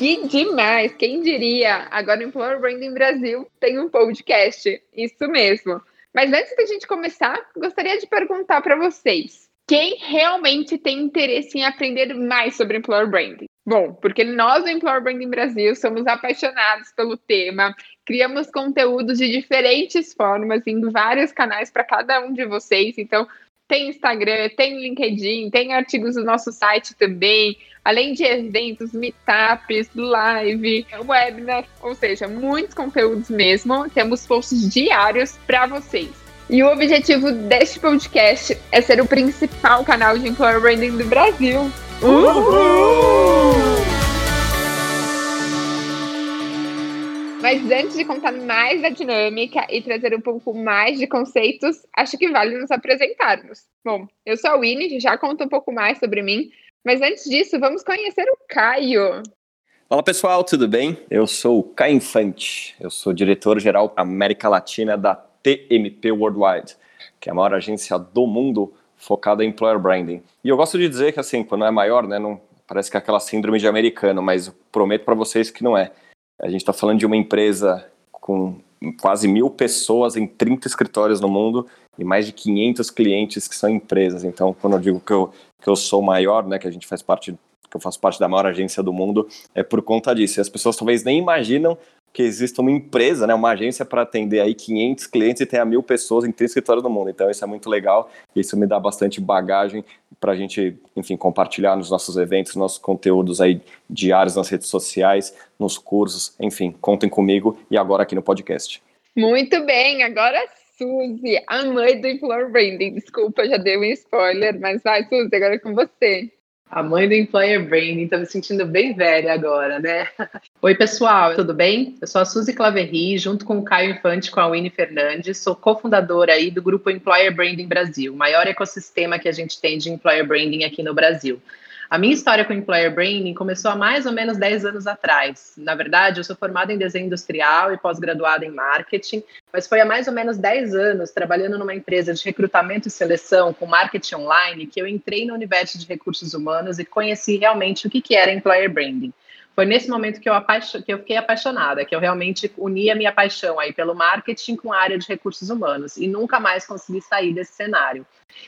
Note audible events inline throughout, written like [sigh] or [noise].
Que demais! Quem diria? Agora o Employer Branding Brasil tem um podcast. Isso mesmo. Mas antes da gente começar, gostaria de perguntar para vocês: quem realmente tem interesse em aprender mais sobre Employer Branding? Bom, porque nós do Employer Branding Brasil somos apaixonados pelo tema, criamos conteúdos de diferentes formas em vários canais para cada um de vocês. Então, tem Instagram, tem LinkedIn, tem artigos do nosso site também, além de eventos, meetups, live, webinar, ou seja, muitos conteúdos mesmo. Temos posts diários para vocês. E o objetivo deste podcast é ser o principal canal de employer branding do Brasil. Uhul! Mas antes de contar mais da dinâmica e trazer um pouco mais de conceitos, acho que vale nos apresentarmos. Bom, eu sou a Winnie, já conta um pouco mais sobre mim, mas antes disso, vamos conhecer o Caio. Olá pessoal, tudo bem? Eu sou o Caio Infante, eu sou diretor-geral América Latina da TMP Worldwide, que é a maior agência do mundo focada em employer branding. E eu gosto de dizer que assim, quando é maior, né, não parece que é aquela síndrome de americano, mas prometo para vocês que não é. A gente está falando de uma empresa com quase mil pessoas em 30 escritórios no mundo e mais de 500 clientes que são empresas. Então, quando eu digo que eu, que eu sou maior, né, que a gente faz parte, que eu faço parte da maior agência do mundo, é por conta disso. E as pessoas talvez nem imaginam que existe uma empresa, né, uma agência para atender aí 500 clientes e tem a mil pessoas em três escritórios do mundo. Então isso é muito legal e isso me dá bastante bagagem para a gente, enfim, compartilhar nos nossos eventos, nossos conteúdos aí diários nas redes sociais, nos cursos, enfim, contem comigo e agora aqui no podcast. Muito bem, agora Suzy, a mãe do Employer Branding. Desculpa, já dei um spoiler, mas vai, Suzy, agora é com você. A mãe do Employer Branding, tô me sentindo bem velha agora, né? [laughs] Oi, pessoal, tudo bem? Eu sou a Suzy Claverry, junto com o Caio Infante com a Winnie Fernandes, sou cofundadora aí do grupo Employer Branding Brasil, o maior ecossistema que a gente tem de Employer Branding aqui no Brasil. A minha história com Employer Branding começou há mais ou menos 10 anos atrás. Na verdade, eu sou formada em desenho industrial e pós-graduada em marketing, mas foi há mais ou menos 10 anos trabalhando numa empresa de recrutamento e seleção com marketing online que eu entrei no universo de recursos humanos e conheci realmente o que era Employer Branding. Foi nesse momento que eu, que eu fiquei apaixonada, que eu realmente uni a minha paixão aí pelo marketing com a área de recursos humanos e nunca mais consegui sair desse cenário.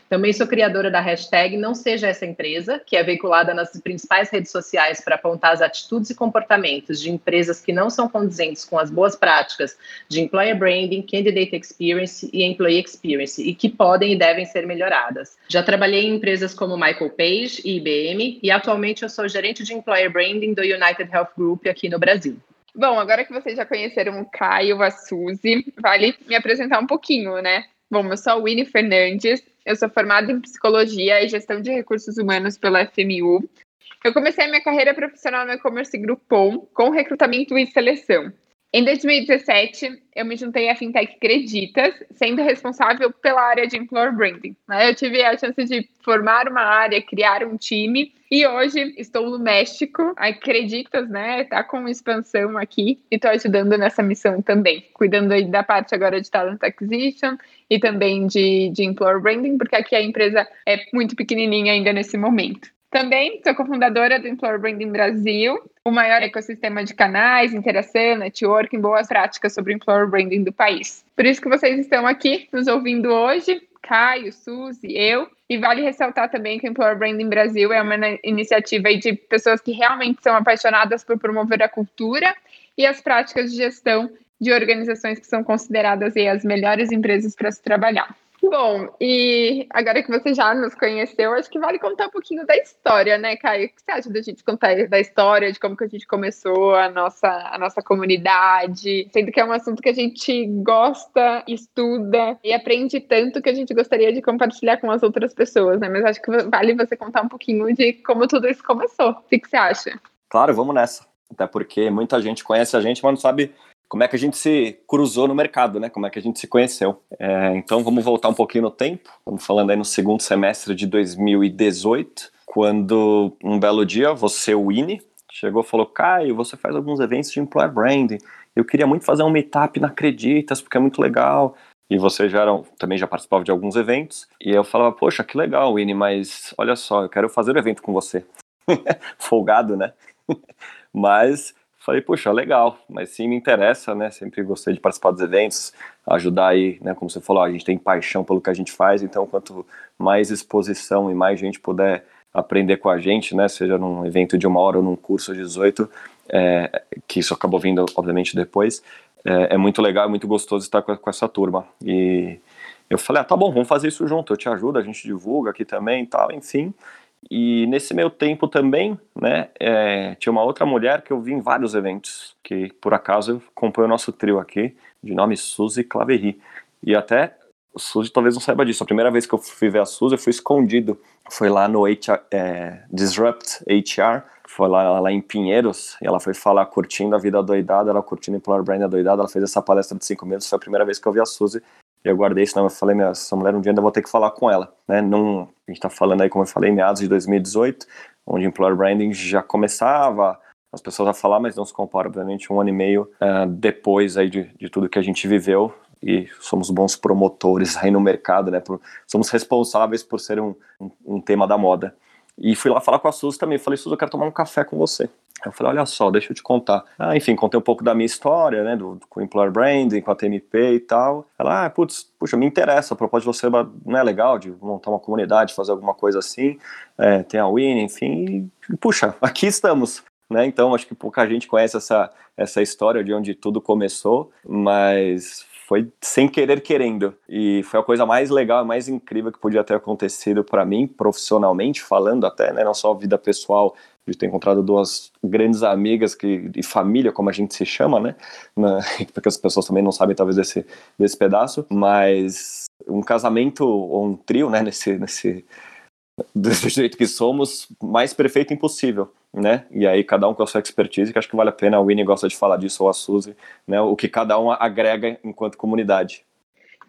Também sou criadora da hashtag Não Seja Essa Empresa, que é veiculada nas principais redes sociais para apontar as atitudes e comportamentos de empresas que não são condizentes com as boas práticas de employer branding, candidate experience e employee experience e que podem e devem ser melhoradas. Já trabalhei em empresas como Michael Page e IBM e atualmente eu sou gerente de employer branding do United Health Group aqui no Brasil. Bom, agora que vocês já conheceram o Caio, a Suzy, vale me apresentar um pouquinho, né? Bom, eu sou a Winnie Fernandes, eu sou formada em Psicologia e Gestão de Recursos Humanos pela FMU. Eu comecei a minha carreira profissional no e-commerce Groupon com recrutamento e seleção. Em 2017, eu me juntei à Fintech Creditas, sendo responsável pela área de Employer Branding. Né? Eu tive a chance de formar uma área, criar um time, e hoje estou no México. A Creditas, né, tá com expansão aqui, e estou ajudando nessa missão também, cuidando aí da parte agora de Talent Acquisition e também de, de Employer Branding, porque aqui a empresa é muito pequenininha ainda nesse momento. Também sou cofundadora do Employer Branding Brasil, o maior ecossistema de canais, interação, networking, boas práticas sobre o Employer Branding do país. Por isso que vocês estão aqui nos ouvindo hoje, Caio, Suzy, eu. E vale ressaltar também que o Employer Branding Brasil é uma iniciativa de pessoas que realmente são apaixonadas por promover a cultura e as práticas de gestão de organizações que são consideradas as melhores empresas para se trabalhar. Bom, e agora que você já nos conheceu, acho que vale contar um pouquinho da história, né, Caio? O que você acha da gente contar da história, de como que a gente começou a nossa, a nossa comunidade? Sendo que é um assunto que a gente gosta, estuda e aprende tanto que a gente gostaria de compartilhar com as outras pessoas, né? Mas acho que vale você contar um pouquinho de como tudo isso começou. O que, que você acha? Claro, vamos nessa. até porque muita gente conhece a gente, mas não sabe como é que a gente se cruzou no mercado, né? Como é que a gente se conheceu. É, então vamos voltar um pouquinho no tempo. Estamos falando aí no segundo semestre de 2018, quando um belo dia você, o Winnie, chegou e falou: Caio, você faz alguns eventos de employer branding. Eu queria muito fazer um meetup na Acreditas, porque é muito legal. E você já era, também já participava de alguns eventos. E eu falava: Poxa, que legal, Winnie, mas olha só, eu quero fazer um evento com você. [laughs] Folgado, né? [laughs] mas falei, puxa, legal, mas sim me interessa, né? Sempre gostei de participar dos eventos, ajudar aí, né? Como você falou, a gente tem paixão pelo que a gente faz, então quanto mais exposição e mais gente puder aprender com a gente, né? Seja num evento de uma hora ou num curso de 18, é, que isso acabou vindo, obviamente, depois, é, é muito legal, é muito gostoso estar com, com essa turma. E eu falei, ah, tá bom, vamos fazer isso junto, eu te ajudo, a gente divulga aqui também e tal, enfim. E nesse meio tempo também, né, é, tinha uma outra mulher que eu vi em vários eventos, que por acaso compõe o nosso trio aqui, de nome Suzy Claverry. E até, Suzy talvez não saiba disso, a primeira vez que eu fui ver a Suzy, eu fui escondido. Foi lá no HR, é, Disrupt HR, foi lá, lá em Pinheiros, e ela foi falar curtindo a vida doidada, ela curtindo Employer Brand doidada, ela fez essa palestra de cinco minutos, foi a primeira vez que eu vi a Suzy, eu guardei isso, não, eu falei, meu, essa mulher um dia ainda vou ter que falar com ela, né, Num, a gente tá falando aí, como eu falei, meados de 2018, onde Employer Branding já começava as pessoas a falar, mas não se compara, obviamente, um ano e meio uh, depois aí de, de tudo que a gente viveu, e somos bons promotores aí no mercado, né, por, somos responsáveis por ser um, um, um tema da moda. E fui lá falar com a Suzy também. Falei, Suzy, eu quero tomar um café com você. Eu falei, olha só, deixa eu te contar. Ah, enfim, contei um pouco da minha história, né, do, com o Employer Branding, com a TMP e tal. Ela, ah, putz, puxa, me interessa, a proposta de você não é legal, de montar uma comunidade, fazer alguma coisa assim, é, tem a Win, enfim, e, puxa, [laughs] aqui estamos. Né? Então, acho que pouca gente conhece essa, essa história de onde tudo começou, mas foi sem querer querendo. E foi a coisa mais legal, mais incrível que podia ter acontecido para mim, profissionalmente falando até, né? Não só vida pessoal, de ter encontrado duas grandes amigas que, e família, como a gente se chama, né? Na, [laughs] porque as pessoas também não sabem, talvez, desse, desse pedaço, mas um casamento ou um trio, né? Nesse, nesse, do jeito que somos, mais perfeito impossível né? E aí cada um com a sua expertise, que acho que vale a pena, a Winnie gosta de falar disso, ou a Suzy, né? O que cada um agrega enquanto comunidade.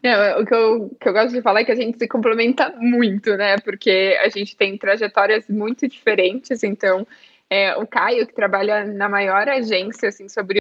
Não, o que eu, que eu gosto de falar é que a gente se complementa muito, né? Porque a gente tem trajetórias muito diferentes, então é, o Caio, que trabalha na maior agência assim, sobre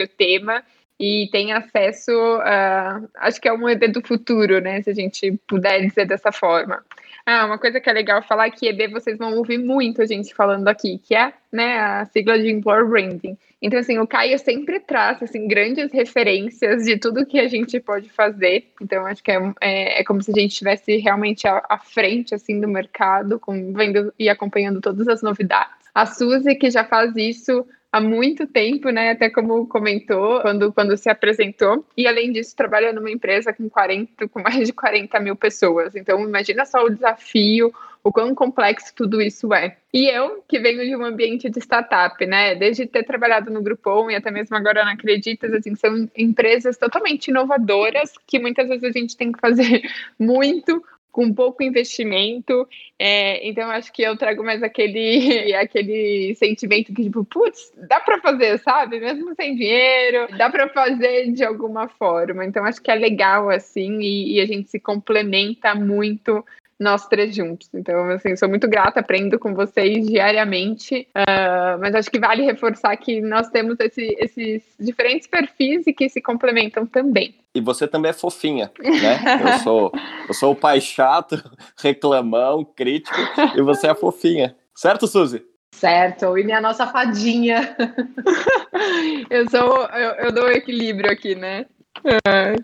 o tema, e tem acesso a. Acho que é um EB do futuro, né? Se a gente puder dizer dessa forma. Ah, uma coisa que é legal falar que EB vocês vão ouvir muito a gente falando aqui, que é né, a sigla de Employer Branding. Então, assim, o Caio sempre traz assim, grandes referências de tudo que a gente pode fazer. Então, acho que é, é, é como se a gente estivesse realmente à, à, frente assim, do mercado, com, vendo e acompanhando todas as novidades. A Suzy, que já faz isso há muito tempo, né? Até como comentou quando, quando se apresentou. E além disso, trabalha numa empresa com 40, com mais de 40 mil pessoas. Então, imagina só o desafio, o quão complexo tudo isso é. E eu, que venho de um ambiente de startup, né? Desde ter trabalhado no Groupon e até mesmo agora na Acreditas, assim, são empresas totalmente inovadoras que muitas vezes a gente tem que fazer [laughs] muito com pouco investimento. É, então, acho que eu trago mais aquele, [laughs] aquele sentimento que, tipo, putz, dá para fazer, sabe? Mesmo sem dinheiro, dá para fazer de alguma forma. Então, acho que é legal, assim, e, e a gente se complementa muito nós três juntos. Então, assim, sou muito grata, aprendo com vocês diariamente, uh, mas acho que vale reforçar que nós temos esse, esses diferentes perfis e que se complementam também. E você também é fofinha, né? Eu sou, eu sou o pai chato, [laughs] reclamão, crítico, e você é fofinha. Certo, Suzy? Certo, e minha nossa fadinha. [laughs] eu sou, eu, eu dou equilíbrio aqui, né? É,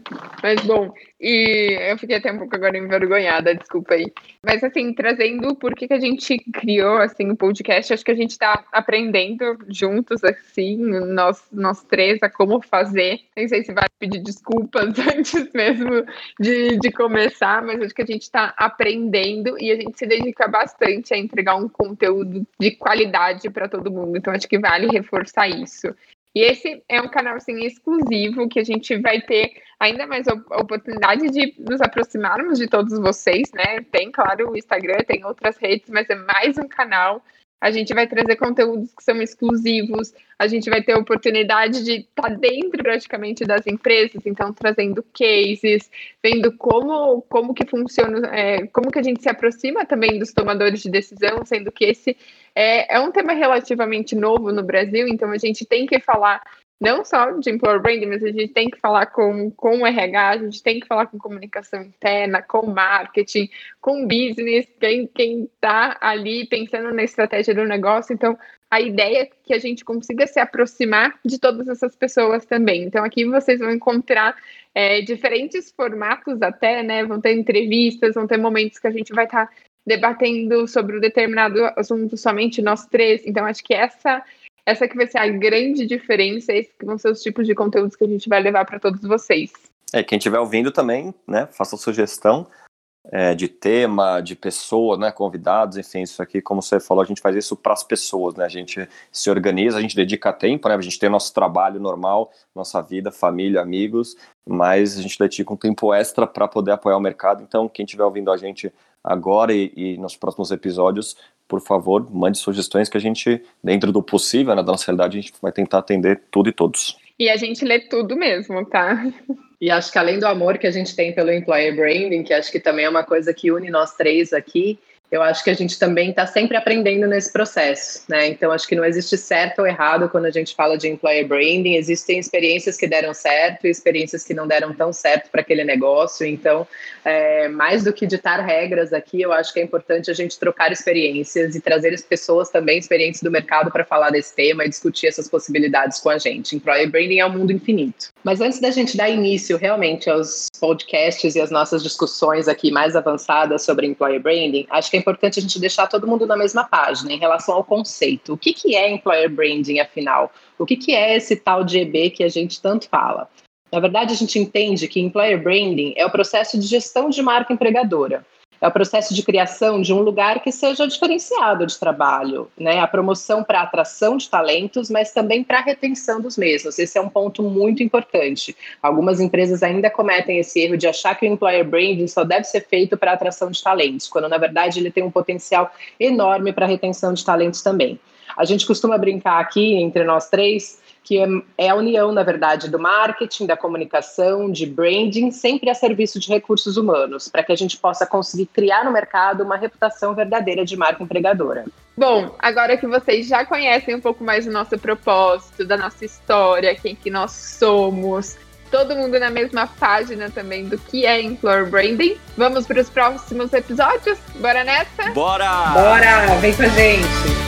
mas bom, e eu fiquei até um pouco agora envergonhada, desculpa aí. Mas assim, trazendo por que, que a gente criou assim o podcast, acho que a gente está aprendendo juntos, assim, nós, nós três, a como fazer. Nem sei se vai pedir desculpas [laughs] antes mesmo de, de começar, mas acho que a gente está aprendendo e a gente se dedica bastante a entregar um conteúdo de qualidade para todo mundo. Então acho que vale reforçar isso. E esse é um canal assim, exclusivo que a gente vai ter ainda mais a oportunidade de nos aproximarmos de todos vocês, né? Tem, claro, o Instagram, tem outras redes, mas é mais um canal a gente vai trazer conteúdos que são exclusivos, a gente vai ter a oportunidade de estar tá dentro praticamente das empresas, então trazendo cases, vendo como, como que funciona, é, como que a gente se aproxima também dos tomadores de decisão, sendo que esse é, é um tema relativamente novo no Brasil, então a gente tem que falar não só de employer branding, mas a gente tem que falar com, com o RH, a gente tem que falar com comunicação interna, com marketing, com business, quem está ali pensando na estratégia do negócio. Então, a ideia é que a gente consiga se aproximar de todas essas pessoas também. Então, aqui vocês vão encontrar é, diferentes formatos até, né? Vão ter entrevistas, vão ter momentos que a gente vai estar tá debatendo sobre um determinado assunto somente nós três. Então, acho que essa essa que vai ser a grande diferença, esses que vão ser os tipos de conteúdos que a gente vai levar para todos vocês. É, quem estiver ouvindo também, né, faça sugestão é, de tema, de pessoa, né, convidados, enfim, isso aqui, como você falou, a gente faz isso para as pessoas, né, a gente se organiza, a gente dedica tempo, né, a gente tem nosso trabalho normal, nossa vida, família, amigos, mas a gente dedica um tempo extra para poder apoiar o mercado, então quem estiver ouvindo a gente agora e, e nos próximos episódios, por favor, mande sugestões que a gente, dentro do possível, né, da nossa realidade, a gente vai tentar atender tudo e todos. E a gente lê tudo mesmo, tá? E acho que além do amor que a gente tem pelo employer branding, que acho que também é uma coisa que une nós três aqui, eu acho que a gente também está sempre aprendendo nesse processo, né? Então acho que não existe certo ou errado quando a gente fala de employer branding. Existem experiências que deram certo e experiências que não deram tão certo para aquele negócio. Então, é, mais do que ditar regras aqui, eu acho que é importante a gente trocar experiências e trazer as pessoas também experientes do mercado para falar desse tema e discutir essas possibilidades com a gente. Employer branding é um mundo infinito. Mas antes da gente dar início realmente aos podcasts e às nossas discussões aqui mais avançadas sobre employer branding, acho que é importante a gente deixar todo mundo na mesma página em relação ao conceito. O que, que é employer branding, afinal? O que, que é esse tal de EB que a gente tanto fala? Na verdade, a gente entende que employer branding é o processo de gestão de marca empregadora é o processo de criação de um lugar que seja diferenciado de trabalho, né? A promoção para atração de talentos, mas também para retenção dos mesmos. Esse é um ponto muito importante. Algumas empresas ainda cometem esse erro de achar que o employer branding só deve ser feito para atração de talentos, quando na verdade ele tem um potencial enorme para retenção de talentos também. A gente costuma brincar aqui entre nós três que é, é a união, na verdade, do marketing, da comunicação, de branding, sempre a serviço de recursos humanos, para que a gente possa conseguir criar no mercado uma reputação verdadeira de marca empregadora. Bom, agora que vocês já conhecem um pouco mais do nosso propósito, da nossa história, quem que nós somos, todo mundo na mesma página também do que é Employer Branding. Vamos para os próximos episódios? Bora nessa? Bora! Bora! Vem com a gente!